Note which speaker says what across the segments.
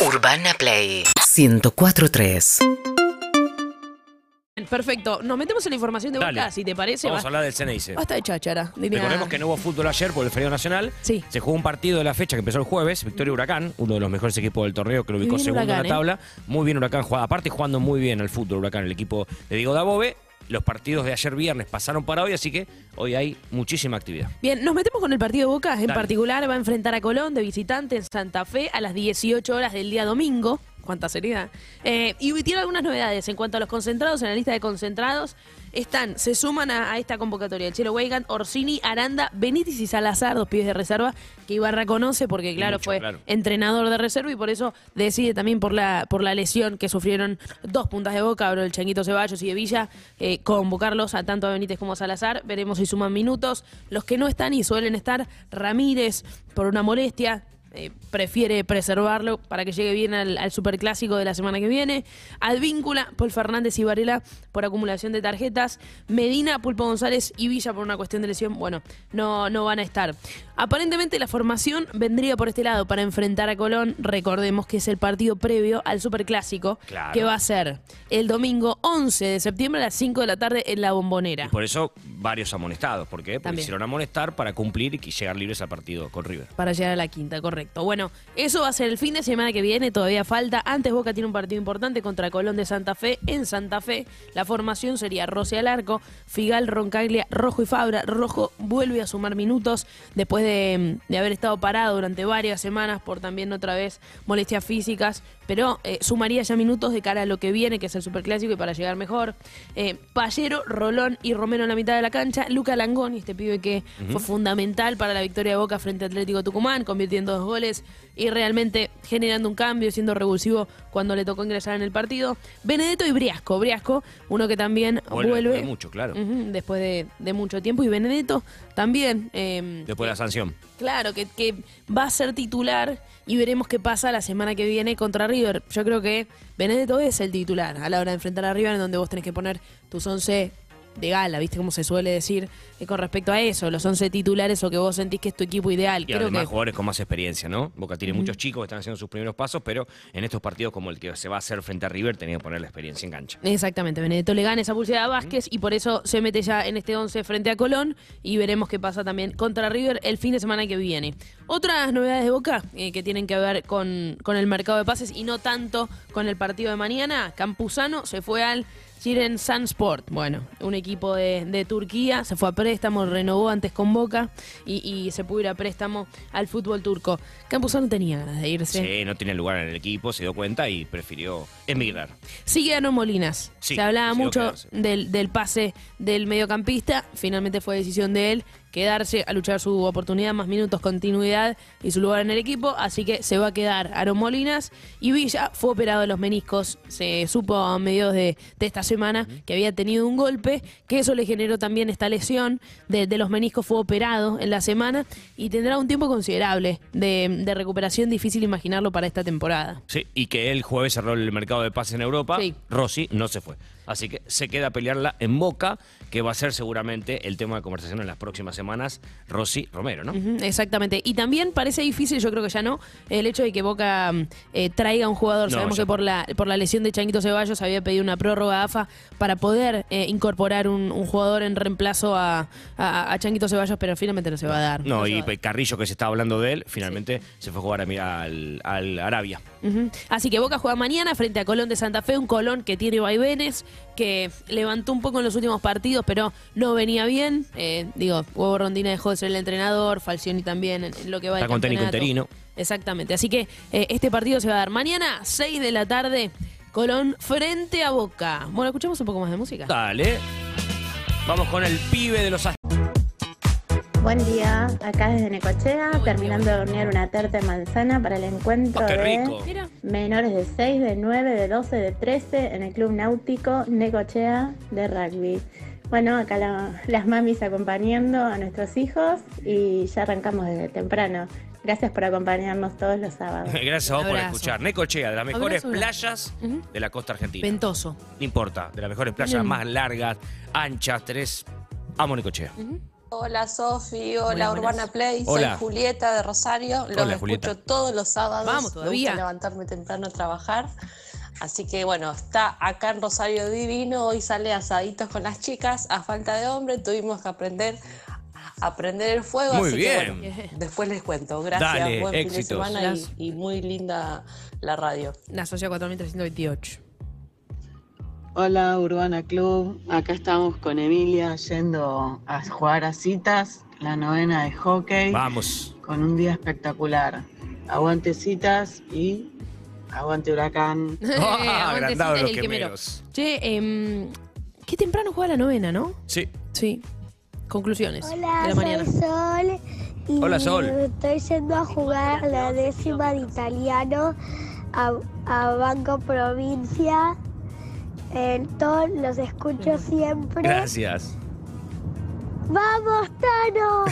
Speaker 1: Urbana Play 1043.
Speaker 2: Perfecto. Nos metemos en la información de
Speaker 3: Dale.
Speaker 2: Boca, si te parece.
Speaker 3: Vamos a
Speaker 2: Basta,
Speaker 3: hablar del Ceneice.
Speaker 2: basta de cháchara. diría-
Speaker 3: Recordemos que no hubo fútbol ayer por el feriado nacional.
Speaker 2: Sí.
Speaker 3: Se jugó un partido de la fecha que empezó el jueves, Victoria Huracán, uno de los mejores equipos del torneo que lo
Speaker 2: Muy
Speaker 3: ubicó
Speaker 2: bien
Speaker 3: segundo
Speaker 2: Huracán,
Speaker 3: en la
Speaker 2: ¿eh?
Speaker 3: tabla. Muy bien Huracán, jugaba, aparte jugando muy bien al fútbol Huracán, el equipo de Diego Dabove. Los partidos de ayer viernes pasaron para hoy, así que hoy hay muchísima actividad.
Speaker 2: Bien, nos metemos con el partido de Boca. En
Speaker 3: Dale.
Speaker 2: particular va a enfrentar a Colón de visitante en Santa Fe a las 18 horas del día domingo. Cuánta seriedad. Eh, y tiene algunas novedades en cuanto a los concentrados. En la lista de concentrados están, se suman a, a esta convocatoria. El Chelo Weigand, Orsini, Aranda, Benítez y Salazar, dos pibes de reserva que Ibarra conoce porque, claro,
Speaker 3: mucho,
Speaker 2: fue
Speaker 3: claro.
Speaker 2: entrenador de reserva y por eso decide también por la, por la lesión que sufrieron dos puntas de boca, del Changuito Ceballos y de Villa, eh, convocarlos a tanto a Benítez como a Salazar. Veremos si suman minutos. Los que no están y suelen estar, Ramírez por una molestia. Eh, prefiere preservarlo para que llegue bien al, al superclásico de la semana que viene. Advíncula, Paul Fernández y Varela por acumulación de tarjetas. Medina, Pulpo González y Villa por una cuestión de lesión. Bueno, no, no van a estar. Aparentemente la formación vendría por este lado para enfrentar a Colón. Recordemos que es el partido previo al superclásico
Speaker 3: Claro.
Speaker 2: que va a ser el domingo 11 de septiembre a las 5 de la tarde en la bombonera.
Speaker 3: Y por eso varios amonestados. ¿Por qué? Porque
Speaker 2: También.
Speaker 3: hicieron amonestar para cumplir y llegar libres al partido con River.
Speaker 2: Para llegar a la quinta, correcto. Bueno, eso va a ser el fin de semana que viene, todavía falta. Antes Boca tiene un partido importante contra Colón de Santa Fe en Santa Fe. La formación sería Rossi al arco, Figal, Roncaglia, Rojo y Fabra. Rojo vuelve a sumar minutos después de, de haber estado parado durante varias semanas por también otra vez molestias físicas, pero eh, sumaría ya minutos de cara a lo que viene, que es el Superclásico y para llegar mejor. Eh, Pallero, Rolón y Romero en la mitad de la cancha. Luca Langoni, este pibe que fue fundamental para la victoria de Boca frente a Atlético Tucumán, convirtiendo dos goles y realmente generando un cambio, siendo revulsivo cuando le tocó ingresar en el partido. Benedetto y Briasco. Briasco, uno que también
Speaker 3: Vuelve
Speaker 2: vuelve.
Speaker 3: después de mucho, claro.
Speaker 2: Después de, de mucho tiempo. Y Benedetto también. eh,
Speaker 3: Después de la sanción.
Speaker 2: Claro, que, que va a ser titular y veremos qué pasa la semana que viene contra River. Yo creo que Benedetto es el titular a la hora de enfrentar a River, en donde vos tenés que poner tus 11 de gala, ¿viste? Como se suele decir eh, con respecto a eso, los 11 titulares o que vos sentís que es tu equipo ideal.
Speaker 3: Y
Speaker 2: creo
Speaker 3: además
Speaker 2: que
Speaker 3: jugadores con más experiencia, ¿no? Boca tiene muchos chicos que están haciendo sus primeros pasos, pero en estos partidos como el que se va a hacer frente a River tenía que poner la experiencia en cancha.
Speaker 2: Exactamente, Benedetto le gana esa pulsera a Vázquez y por eso se mete ya en este 11 frente a Colón y veremos qué pasa también contra River el fin de semana que viene. Otras novedades de Boca eh, que tienen que ver con, con el mercado de pases y no tanto con el partido de mañana. Campuzano se fue al Chiren Sansport, bueno, un equipo de, de Turquía, se fue a préstamo, renovó antes con Boca y, y se pudo ir a préstamo al fútbol turco. Campuzano tenía ganas de irse.
Speaker 3: Sí, no tiene lugar en el equipo, se dio cuenta y prefirió emigrar.
Speaker 2: Sigue Aaron Molinas.
Speaker 3: Sí,
Speaker 2: Se hablaba mucho del pase del mediocampista. Finalmente fue decisión de él quedarse a luchar su oportunidad, más minutos, continuidad y su lugar en el equipo. Así que se va a quedar Aaron Molinas. Y Villa fue operado de los meniscos. Se supo a mediados de, de esta semana que había tenido un golpe, que eso le generó también esta lesión de, de los meniscos. Fue operado en la semana y tendrá un tiempo considerable de, de recuperación. Difícil imaginarlo para esta temporada.
Speaker 3: Sí, y que el jueves cerró el mercado de pases en Europa.
Speaker 2: Sí.
Speaker 3: Rossi no se fue. Así que se queda a pelearla en Boca, que va a ser seguramente el tema de conversación en las próximas semanas. Rossi Romero, ¿no?
Speaker 2: Exactamente. Y también parece difícil, yo creo que ya no, el hecho de que Boca eh, traiga un jugador.
Speaker 3: No,
Speaker 2: Sabemos
Speaker 3: ya
Speaker 2: que por la, por la lesión de Changuito Ceballos había pedido una prórroga a AFA para poder eh, incorporar un, un jugador en reemplazo a, a, a Changuito Ceballos, pero finalmente no se va a dar.
Speaker 3: No, y. Carrillo, que se estaba hablando de él, finalmente se fue a jugar a al, al Arabia.
Speaker 2: Así que Boca juega mañana frente a Colón de Santa Fe, un Colón que tiene vaivenes, que levantó un poco en los últimos partidos, pero no venía bien. Eh, digo, Hugo Rondina dejó de ser el entrenador, Falcioni también en, lo que va
Speaker 3: Está con técnico interino.
Speaker 2: Exactamente. Así que eh, este partido se va a dar mañana, 6 de la tarde, Colón frente a Boca. Bueno, escuchamos un poco más de música.
Speaker 3: Dale. Vamos con el pibe de los
Speaker 4: Buen día, acá desde Necochea, terminando de hornear una tarta de manzana para el encuentro
Speaker 3: qué
Speaker 4: de
Speaker 3: rico.
Speaker 4: Menores de 6, de 9, de 12, de 13 en el Club Náutico Necochea de rugby. Bueno, acá la- las mamis acompañando a nuestros hijos y ya arrancamos desde temprano. Gracias por acompañarnos todos los sábados.
Speaker 3: Gracias a vos por escuchar. Necochea, de las mejores
Speaker 2: Abrazo,
Speaker 3: playas de la costa argentina.
Speaker 2: ventoso.
Speaker 3: No importa, de las mejores playas más largas, anchas, tres. Amo Necochea.
Speaker 5: Hola Sofi, hola Urbana
Speaker 2: buenas.
Speaker 5: Play,
Speaker 3: Hola.
Speaker 5: soy Julieta de Rosario, los
Speaker 3: Hola,
Speaker 5: escucho
Speaker 3: Julieta.
Speaker 5: todos los sábados,
Speaker 2: Vamos,
Speaker 5: me
Speaker 2: todavía.
Speaker 5: gusta levantarme temprano a trabajar, así que bueno, está acá en Rosario Divino, hoy sale asaditos con las chicas, a falta de hombre tuvimos que aprender a prender el fuego,
Speaker 3: Muy
Speaker 5: así
Speaker 3: bien.
Speaker 5: que bueno, después les cuento, gracias,
Speaker 3: Dale,
Speaker 5: buen
Speaker 3: éxitos.
Speaker 5: fin de semana y, y muy linda la radio.
Speaker 2: La socia 4328.
Speaker 6: Hola Urbana Club, acá estamos con Emilia yendo a jugar a citas, la novena de hockey,
Speaker 3: Vamos.
Speaker 6: con un día espectacular. Aguante citas y aguante huracán.
Speaker 3: Ah,
Speaker 2: Aguante,
Speaker 3: agrandado
Speaker 2: Citas
Speaker 3: los
Speaker 2: y el quemero.
Speaker 3: quemeros.
Speaker 2: Che, em, qué temprano juega la novena, ¿no?
Speaker 3: Sí.
Speaker 2: Sí. Conclusiones
Speaker 7: Hola,
Speaker 2: de la mañana.
Speaker 7: soy Sol. Y
Speaker 3: Hola, Sol.
Speaker 7: Estoy yendo a jugar la décima de italiano a, a Banco Provincia. Entonces los escucho siempre.
Speaker 3: Gracias.
Speaker 7: ¡Vamos, Tano!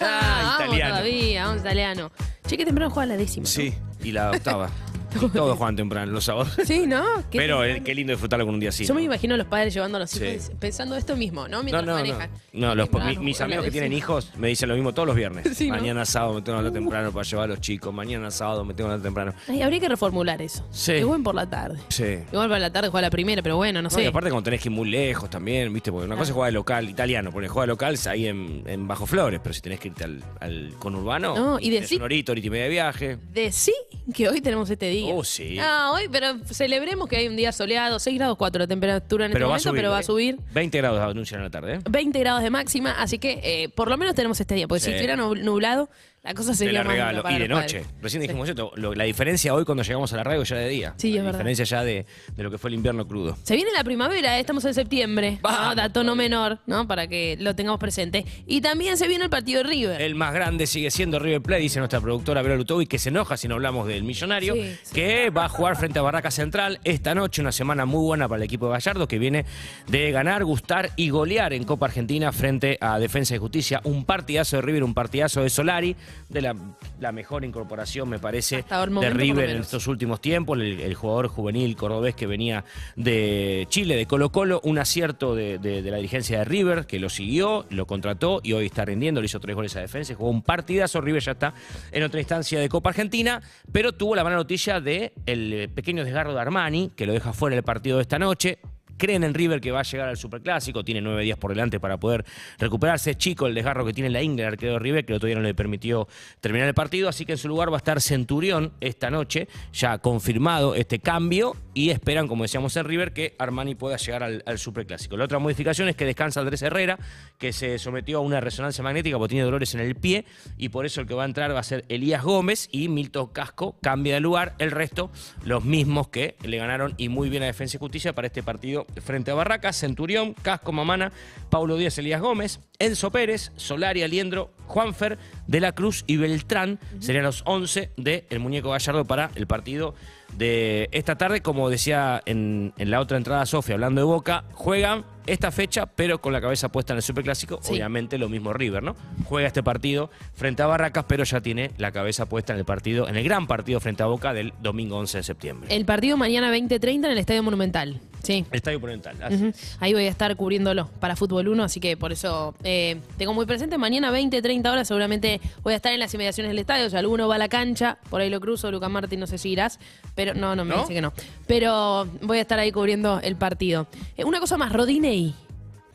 Speaker 2: Ah, vamos
Speaker 3: Italiano.
Speaker 2: todavía, vamos italiano. Che, qué temprano juega la décima. ¿no?
Speaker 3: Sí, y la octava. Y Todos juegan temprano los sábados.
Speaker 2: Sí, ¿no? Qué
Speaker 3: Pero eh, qué lindo disfrutarlo con un día así.
Speaker 2: Yo me
Speaker 3: ¿no?
Speaker 2: imagino a los padres llevando a los
Speaker 3: Sí.
Speaker 2: hijos pensando esto mismo, ¿no?
Speaker 3: No,
Speaker 2: Mientras
Speaker 3: no, no.
Speaker 2: manejan.
Speaker 3: No, los-
Speaker 2: Temprano,
Speaker 3: mi- mis amigos que tienen hijos me dicen lo mismo todos los viernes.
Speaker 2: Sí, ¿no?
Speaker 3: Mañana sábado me tengo que levantar temprano para llevar a los chicos. Mañana sábado me tengo que levantar temprano.
Speaker 2: Ay, habría que reformular eso.
Speaker 3: Sí.
Speaker 2: Que jueguen por la tarde.
Speaker 3: Sí.
Speaker 2: Igual para la tarde juega la primera, pero bueno, no,
Speaker 3: No, y
Speaker 2: sé.
Speaker 3: aparte cuando tenés que ir muy lejos también, ¿viste? Porque una cosa es jugar de local italiano, porque juega de local es ahí en, en Bajo Flores, pero si tenés que irte al, al conurbano,
Speaker 2: No, y
Speaker 3: tenés
Speaker 2: decí-
Speaker 3: una horita, horita y media de viaje.
Speaker 2: Decí que hoy tenemos este día.
Speaker 3: Oh, sí.
Speaker 2: Ah, hoy, pero celebremos que hay un día soleado, 6 grados 4 de temperatura en
Speaker 3: Pero
Speaker 2: este momento,
Speaker 3: subir.
Speaker 2: pero va a
Speaker 3: ¿eh?
Speaker 2: subir
Speaker 3: 20 grados anuncian a la tarde, ¿eh?
Speaker 2: 20 grados de máxima, así que eh, por lo menos tenemos este día, porque si
Speaker 3: Sí.
Speaker 2: estuviera nub- nublado, la cosa sería
Speaker 3: la
Speaker 2: más
Speaker 3: regalo.
Speaker 2: para
Speaker 3: Y de noche.
Speaker 2: padres.
Speaker 3: Recién
Speaker 2: Sí.
Speaker 3: dijimos esto. lo- la diferencia hoy cuando llegamos a la radio ya de día.
Speaker 2: Sí,
Speaker 3: la
Speaker 2: es verdad.
Speaker 3: diferencia ya de, de lo que fue el invierno crudo.
Speaker 2: Se viene la primavera, eh, estamos en septiembre.
Speaker 3: Vamos
Speaker 2: dato no menor, ¿no? Para que lo tengamos presente. Y también se viene el partido de River.
Speaker 3: El más grande sigue siendo River Plate, dice nuestra productora Vera Lutovic, que se enoja si no hablamos del millonario,
Speaker 2: Sí, sí.
Speaker 3: que va a jugar frente a Barraca Central esta noche, una semana muy buena para el equipo de Gallardo, que viene de ganar, gustar y golear en Copa Argentina frente a Defensa y Justicia. Un partidazo de River, un partidazo de Solari, de la, la mejor incorporación, me parece, de River en estos últimos tiempos. El, el jugador juvenil cordobés que venía de Chile, de Colo Colo, un acierto de, de- de la dirigencia de River, que lo siguió, lo contrató y hoy está rindiendo, le hizo tres goles a defensa, jugó un partidazo, River ya está en otra instancia de Copa Argentina, pero tuvo la mala noticia de el pequeño desgarro de Armani, que lo deja fuera del partido de esta noche. Creen en River que va a llegar al Superclásico, tiene nueve días por delante para poder recuperarse. Chico el desgarro que tiene la Ingle, el arquero de River, que el otro día no le permitió terminar el partido, así que en su lugar va a estar Centurión esta noche, ya confirmado este cambio, y esperan, como decíamos en River, que Armani pueda llegar al, al Superclásico. La otra modificación es que descansa Andrés Herrera, que se sometió a una resonancia magnética porque tiene dolores en el pie, y por eso el que va a entrar va a ser Elías Gómez, y Milton Casco cambia de lugar, el resto los mismos que le ganaron y muy bien a Defensa y Justicia para este partido frente a Barracas, Centurión, Casco Mamana, Paulo Díaz, Elías Gómez, Enzo Pérez, Solari, Aliendro, Juanfer, De la Cruz y Beltrán serían los 11 del Muñeco Gallardo para el partido de esta tarde. Como decía en, en la otra entrada Sofía, hablando de Boca, juegan esta fecha, pero con la cabeza puesta en el Superclásico.
Speaker 2: Sí.
Speaker 3: Obviamente lo mismo River, ¿no? Juega este partido frente a Barracas, pero ya tiene la cabeza puesta en el partido, en el gran partido frente a Boca del domingo 11 de septiembre.
Speaker 2: El partido mañana 20.30 en el Estadio Monumental. Sí.
Speaker 3: Estadio Monumental. así es.
Speaker 2: Ahí voy a estar cubriéndolo para Fútbol 1, así que por eso eh, tengo muy presente. Mañana 20, 30 horas seguramente voy a estar en las inmediaciones del estadio. Si alguno va a la cancha, por ahí lo cruzo, Lucas Martín, no sé si irás, pero no, no me
Speaker 3: ¿No?
Speaker 2: dice que no. Pero voy a estar ahí cubriendo el partido. Eh, una cosa más, Rodinei.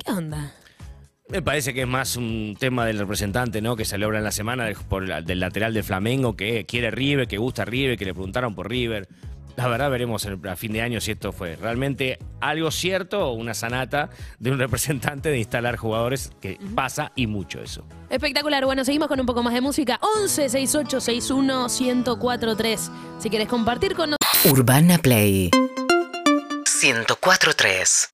Speaker 2: ¿Qué onda?
Speaker 3: Me parece que es más un tema del representante, ¿no? Que salió ahora en la semana de- por la- del lateral de Flamengo, que quiere River, que gusta River, que le preguntaron por River. La verdad veremos a fin de año si esto fue realmente algo cierto o una sanata de un representante de instalar jugadores que pasa y mucho eso.
Speaker 2: Espectacular. Bueno, seguimos con un poco más de música. 11 68 61 1043. Si quieres compartir con nosotros.
Speaker 1: Urbana Play 104.3